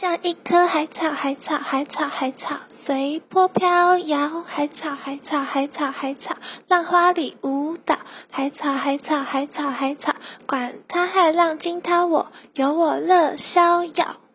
像一棵海草，海草，海草，海草，随波飘摇；海草，海草，海草，海草，浪花里舞蹈；海草，海草，海草，海草，管他骇浪惊涛，我有我乐逍遥。